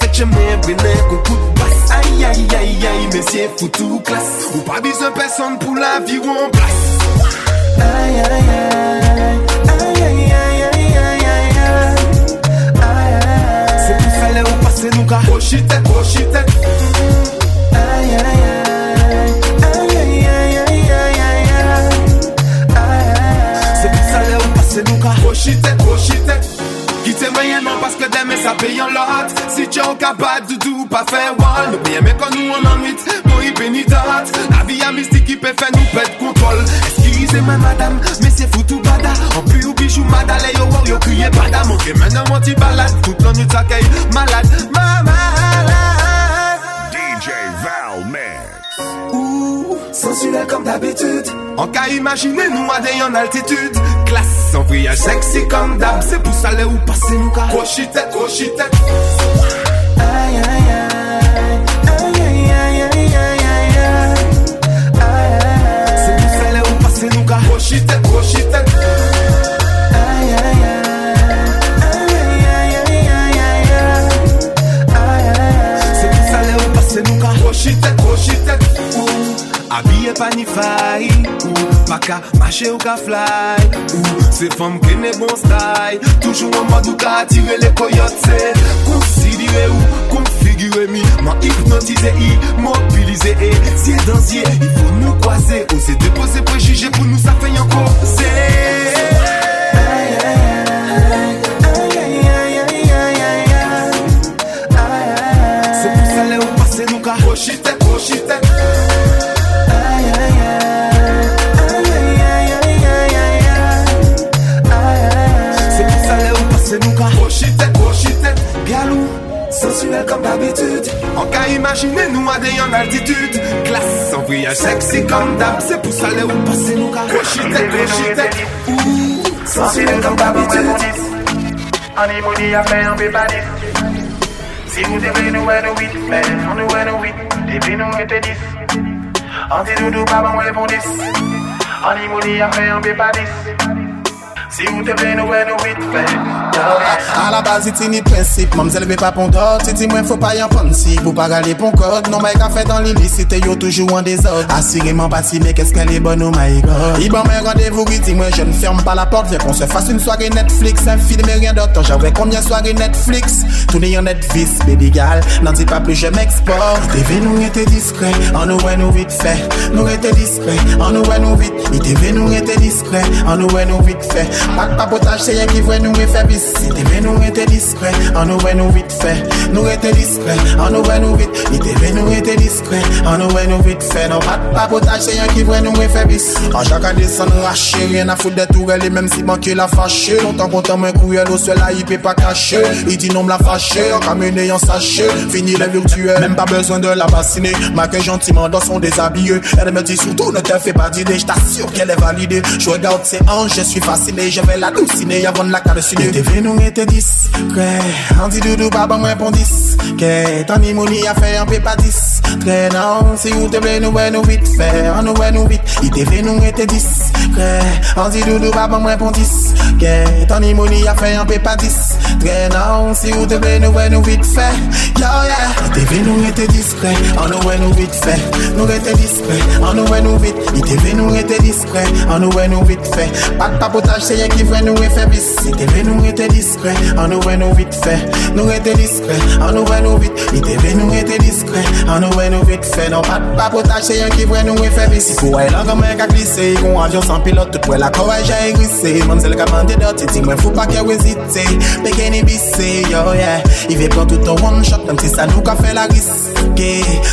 bénin, qu'on coup de basse. Aïe aïe aïe aïe, messieurs foutu classe. Ou pas besoin personne pour la vie ou en place Aïe aïe aïe Aïe aïe aïe ça là où passer paye en lot Si tu es capable de tout pas faire wall. Nous bien mais quand nous on en Nous y pénitente La vie a mystique qui peut faire nous perdre contrôle. Excusez-moi madame Mais c'est foutu bada. En plus ou bijou madale Yo wow yo crié bada. Mon maintenant mon petit balade. Toute la nuit t'accueille malade. Ma malade DJ Val Max. Ouh, sensuel comme d'habitude. En cas imaginer nous à des en altitude. Classe en voyage sexy comme d'hab. C'est pour ça là où passer nous car. Crochitette, crochitette. Aïe aïe aïe. Aïe aïe aïe aïe aïe aïe aïe. C'est pour ça là où passer ni faille Ou pas qu'à marcher ou qu'à fly Ou femme qui n'est bon style. Toujours en mode ou qu'à attirer les coyotes C'est considéré ou configuré mi. M'a hypnotisé, immobilisé Et si dans yeux, il faut nous croiser. Oser déposer préjugés pour nous ça fait encore C'est Aïe aïe sensuel comme d'habitude. On qu'a imaginer nous des en altitude Classe, en voyage sexy comme d'hab C'est pour ça les ou passer nous qu'à Rochitette, rochitette Ouh, Sensuel comme d'habitude. Honeymoon, a fait un bébé Si vous devez nous être huit, mais nous nous huit. Depuis nous était dix. Anti-doudou, pas bon, répond dix. Honeymoon, a fait un bébé Si vous devez nous être nous mais A la base iti ni prinsip, mam zelve pa pon dot Iti mwen fò pa yon fancy, pou pa gale pon kod Non may ka fè dan l'illicite, yo toujou an dezod Assurément pas si, mais qu'est-ce qu'elle est bonne, oh my god. Iban mwen rendez-vous, iti mwen je ne ferme pas la porte. Viens qu'on se fasse une soirée Netflix, un film et rien d'autre. J'avais combien soirée Netflix, tourner en Netflix, baby gal N'en dis pas plus, je m'exporte. TV nous était discret, en nous ouais nous vite fait. Nous était discret, en nous ouais nous vite. ITV nous était discret, en nous ouais nous vite fait. Pas de papotage, c'est rien qui voit nous et fait bis ITV nous était discret, en nous ouais nous Nous était discret, en nous ouais nous vite. ITV nous était discret, en nous ouais nous vite fait. Non pas de papotage, c'est rien qui voit nous et fait bis. Année sans nous racher, rien à foutre des tourelles. Et même si banquier l'a moins courriel Au sol là il peut pas cacher, il dit non me l'a fâché En camionné en sachet, fini les virtuels. Même pas besoin de la bassiner, m'accueille gentiment dans son déshabillé. Elle me dit surtout ne te fais pas d'idée, je t'assure qu'elle est validée. Je regarde ses hanches, je suis fasciné, je vais la douciner avant de la calciner. TV nous était discret, on dit doudou bon moi pour 10 Que ton immouni a un peu pas 10 Très non, si vous te plaît nous ouais nous vite fait, on nous ouais nous vite ITV nous était discret, on dit doudou pas bon moi pour 10 Que ton immouni a un peu pas 10 Très non, si vous te plaît nous ouais nous vite fait Yo yeah, ITV nous était discret, on nous ouais nous vite fait Nous était discret, on nous ouais nous vite ITV nous était discret, on nous ouais nous vite fait Pas de papotage, c'est rien qui fait nous et fait bis ITV nous était discret, on nous ouais nous vite fait Nous était discret, on nous ouais nous vite ITV nous était discret, on nous ouais nous vite fait Non pas de papotage, c'est rien qui fait nous et fait bis Pour elle, là comme un gars glissé, con avion sans pilote. Tout pour la courage j'ai glissé, même c'est le commandé de titi Moi faut pas qu'elle hésite, Bikini bissé, yo yeah. Il veut prendre tout en one shot, même si ça nous qu'a fait la risque.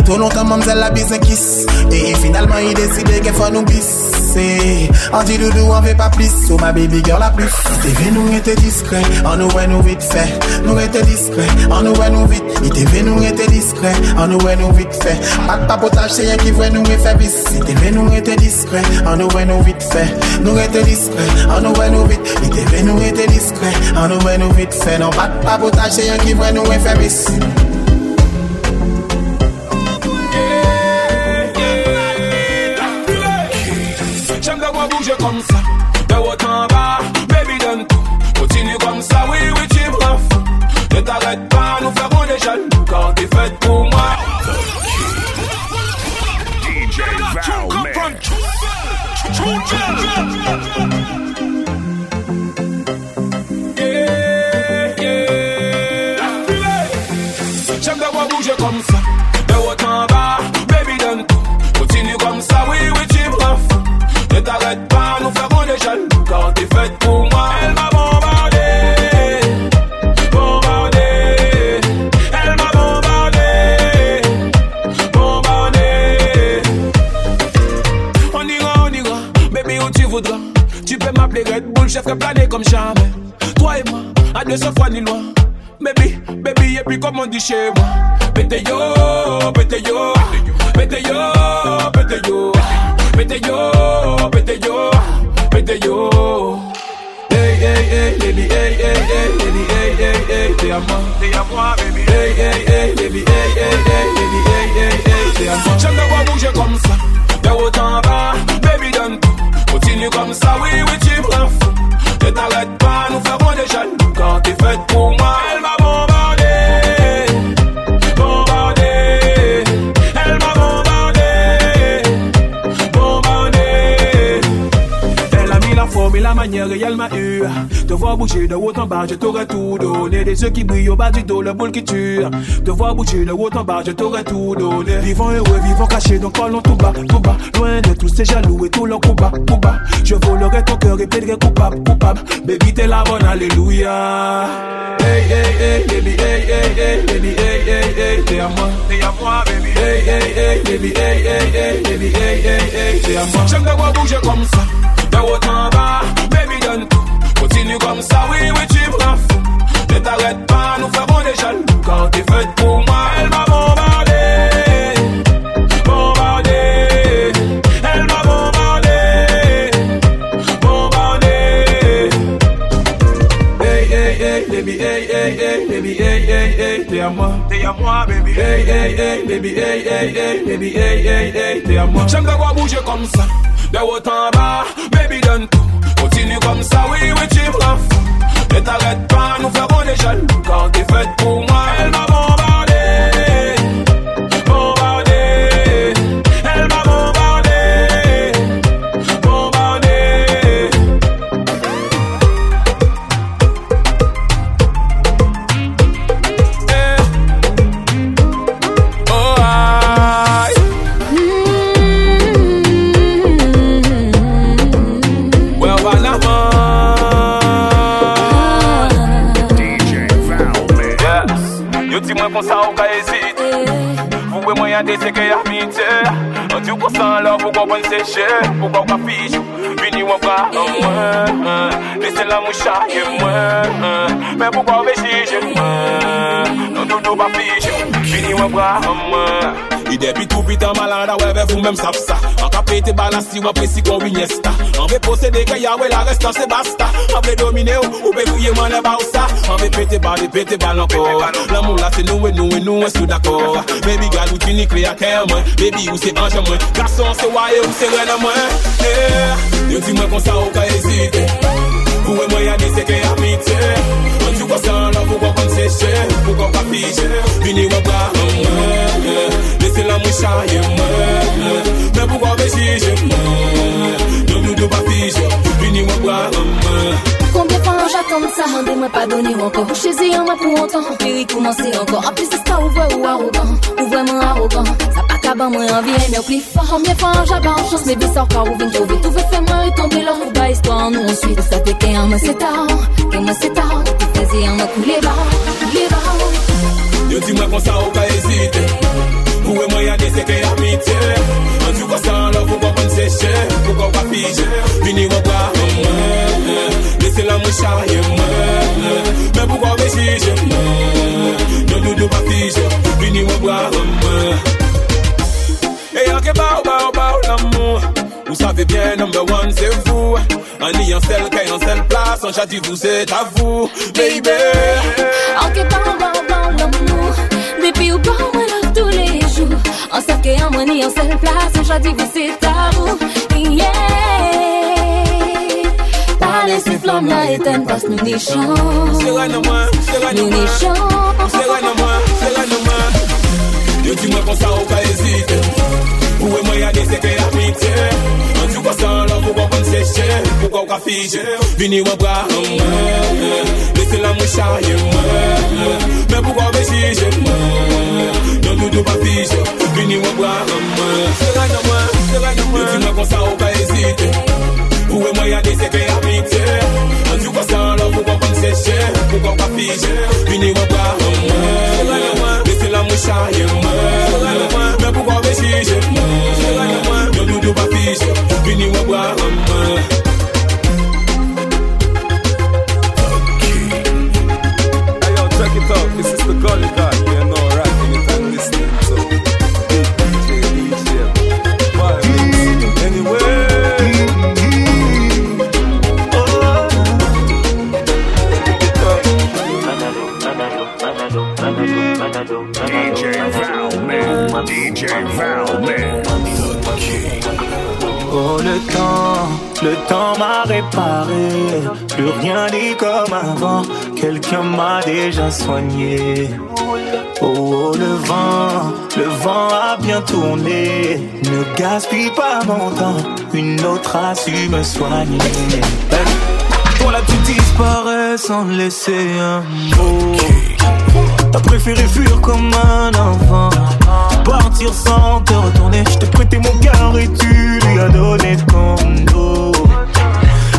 Trop longtemps, mademoiselle la bise un kiss. Et finalement il décide qu'il faut nous bisser On dit doudou, on veut pas plus. So ma baby girl la plus. TV nous était discret, on nous ouais nous vite fait. Nous était discret, on nous ouais nous vite. ITV nous était discret, on nous ouais nous vite fait. Pas de papotage, c'est rien qui voit nous et fait bis ITV nous était discret, on nous ouais nous vite fait. Nous était discret, on nous ouais nous vite. ITV nous était discret, on nous ouais nous vite fait. Non pas de papotage, c'est rien qui voit nous et fait bis J'aime te voir bouger comme de Ne t'arrête Ferai planer comme jamais. Toi et moi, à deux cents fois ni loin. Baby, baby, et puis comme on dit chez moi. Pété yo, pété yo, pété yo, pété yo, pété yo, pété yo, pété yo. Hey, hey, hey, baby, hey, hey, hey, baby, hey, hey, hey, t'es à moi, t'es à moi, baby. Hey, hey, hey, baby, hey, hey, hey, baby, hey, hey, hey, t'es à moi. J'aime te voir bouger comme ça, de haut en bas, baby donne tout. Continue comme ça, oui, oui, tu me manière et elle m'a eu. Te voir bouger de haut en bas, je t'aurais tout donné. Des yeux qui brillent au bas du dos, le boule qui tue. Te voir bouger de haut en bas, je t'aurais tout donné. Vivant heureux, vivant caché, donc parlons tout bas, tout bas. Loin de tous ces jaloux et tout leur coup bas. Je volerai ton cœur et plaiderai coupable, coupable. Baby, t'es la bonne, alléluia. Hey, hey, hey, baby, hey, hey, hey, baby, hey, hey, hey, t'es à moi, t'es à moi, baby. Hey, hey, hey, baby, hey, hey, hey, baby, hey, hey, hey, t'es à moi. J'aime te voir bouger comme ça, haut en bas, baby, donne. Continue comme ça, oui, oui, tu me fou. t'arrêtes pas, nous ferons des jaloux. Quand t'es faite pour moi, elle m'a bombardé. Bombardé. Elle m'a bombardé. Bombardé. Hey, hey, hey, baby, hey, hey, hey, baby, hey, à moi. T'es à moi, baby. Hey, hey, hey, baby, hey, hey, hey, baby, hey, hey, hey, t'es à moi. J'aime te voir bouger comme ça, de haut en bas, baby, donne tout. Continue comme ça, oui, oui, tu me. Ne t'arrête pas, nous ferons des jaloux. Quand t'es faite pour moi, elle m'a Vous et moi y'a des séquelles amitié On dit qu'on s'en là pour qu'on sécher Pour qu'on ka fiche Vini ou pas en moi Laissez la moucha et moi Mais pourquoi béchiger moi Non doudou pas fiche Vini ou pas en moi Idée puis tout putain malade ouais ben vous même savent ça En ka ou après si qu'on Iniesta. En veut posséder que y'a ouais la restant c'est basta. En veut dominer ou ou veut fouiller moi les bas ou ça En veut péter balle et péter balle encore L'amour là c'est nous et nous et nous on sous d'accord Baby ou Baby ou ange moi Garçon c'est waye ou reine moi Yeah. Yo ça ou ka hésiter Pou e mwen yade seke amite. An tou kwa san la pou kwa kon seche. Pou kwa kwa fije Vini wap la mwen Lese la mwen chaye mwen Men pou kwa vejije mwen. Don nou do pa fije Vini wap la mwen. J'attends ça, rendez-moi pas donner encore. Chez moi pour autant, puis commencer encore. En plus, c'est ça, ouvre ou arrogant, ou vraiment arrogant. Ça pas qu'à moi envie, mais au plus fort. Combien de fois j'aborde, chance, mais sort, car ou vient trouver. Tout veut faire moi retomber là, ou bas histoire, nous ensuite. Ça fait qu'un moi c'est tard, qu'un moi c'est tard. Tout faisait un moi couler bas, couler bas. Yo dis moi qu'on ça ou pas hésiter Vous et moi y'a des séquelles amitié En tout cas sans là vous qu'on sécher Pour qu'on pas figer Vini ou pas Laissez la moucha et moi? Mais pourquoi béchiger Non doudou pas figer Vini ou pas Et y'a que bao bao bao l'amour vous savez bien, number one, c'est vous. Ayant celle qui est en seule place, en dit vous, c'est à vous, baby. Ok, bon, bon, bon, l'amour. Depuis ou bon, moi, love tous les jours. On sait qu'il y a un money en seule place, on dit vous, c'est à vous. Yeah. Laisser flamme là éteindre parce que nous. C'est de c'est de Nous n'y chance. C'est de c'est de. Yo dis-moi qu'on ça ou pas hésiter. Et moi y'a des séquelles amitié. En tout cas sans là, vous qu'on sécher. Pourquoi on figer Vini ou bras. Laissez la moi. Mais pourquoi Non doudou pas figer. Vini ou bras. C'est de c'est de qu'on ça ou pas hésiter. Vous et moi y'a des séquelles amitié. En tout cas sans là, vous qu'on sécher. Pourquoi on figer Vini ou bras en moi. Laissez la et moi. Mais pourquoi béchiger moi? Non doudou pas figer. Vini ou bras en moi. Hey quelqu'un m'a déjà soigné. Oh, oh, le vent, le vent a bien tourné, ne gaspille pas mon temps, une autre a su me soigner. Hey, Toi là tu disparais sans laisser un mot. T'as préféré fuir comme un enfant Partir sans te retourner Je t'ai prêté mon cœur et tu lui as donné ton dos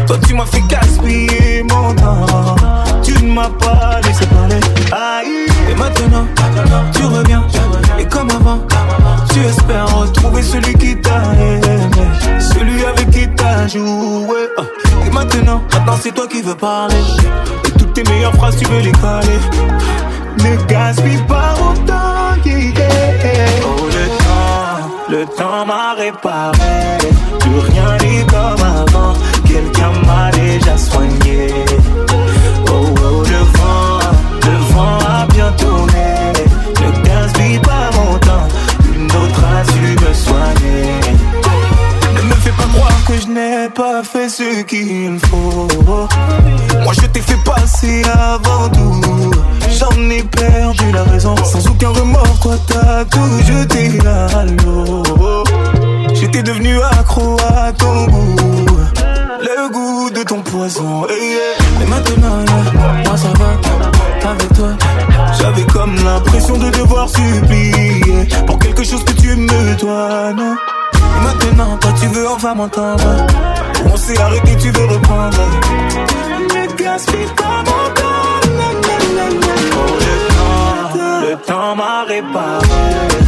Toi tu m'as fait gaspiller mon temps Tu ne m'as pas laissé parler Aïe Et maintenant tu reviens Et comme avant Tu espères retrouver celui qui t'a aimé Celui avec qui t'as joué Et maintenant, maintenant c'est toi qui veux parler Et tout Toutes tes meilleures phrases, tu veux les caler. Ne gaspille pas mon temps. Oh, le temps, le temps m'a réparé. Plus rien n'est comme avant. Que je n'ai pas fait ce qu'il faut. Moi je t'ai fait passer avant tout. J'en ai perdu la raison. Sans aucun remords, toi t'as tout jeté à l'eau. J'étais devenu accro à ton goût. Le goût de ton poison. eh, yeah. Mais maintenant, là, moi ça va. Avec toi, j'avais comme l'impression de devoir supplier pour quelque chose que tu me dois. Non? Et maintenant, toi tu veux enfin m'entendre. On s'est arrêté, tu veux reprendre. Ne gaspille pas mon temps. na, na, na, na. Oh, le temps, le temps m'a réparé.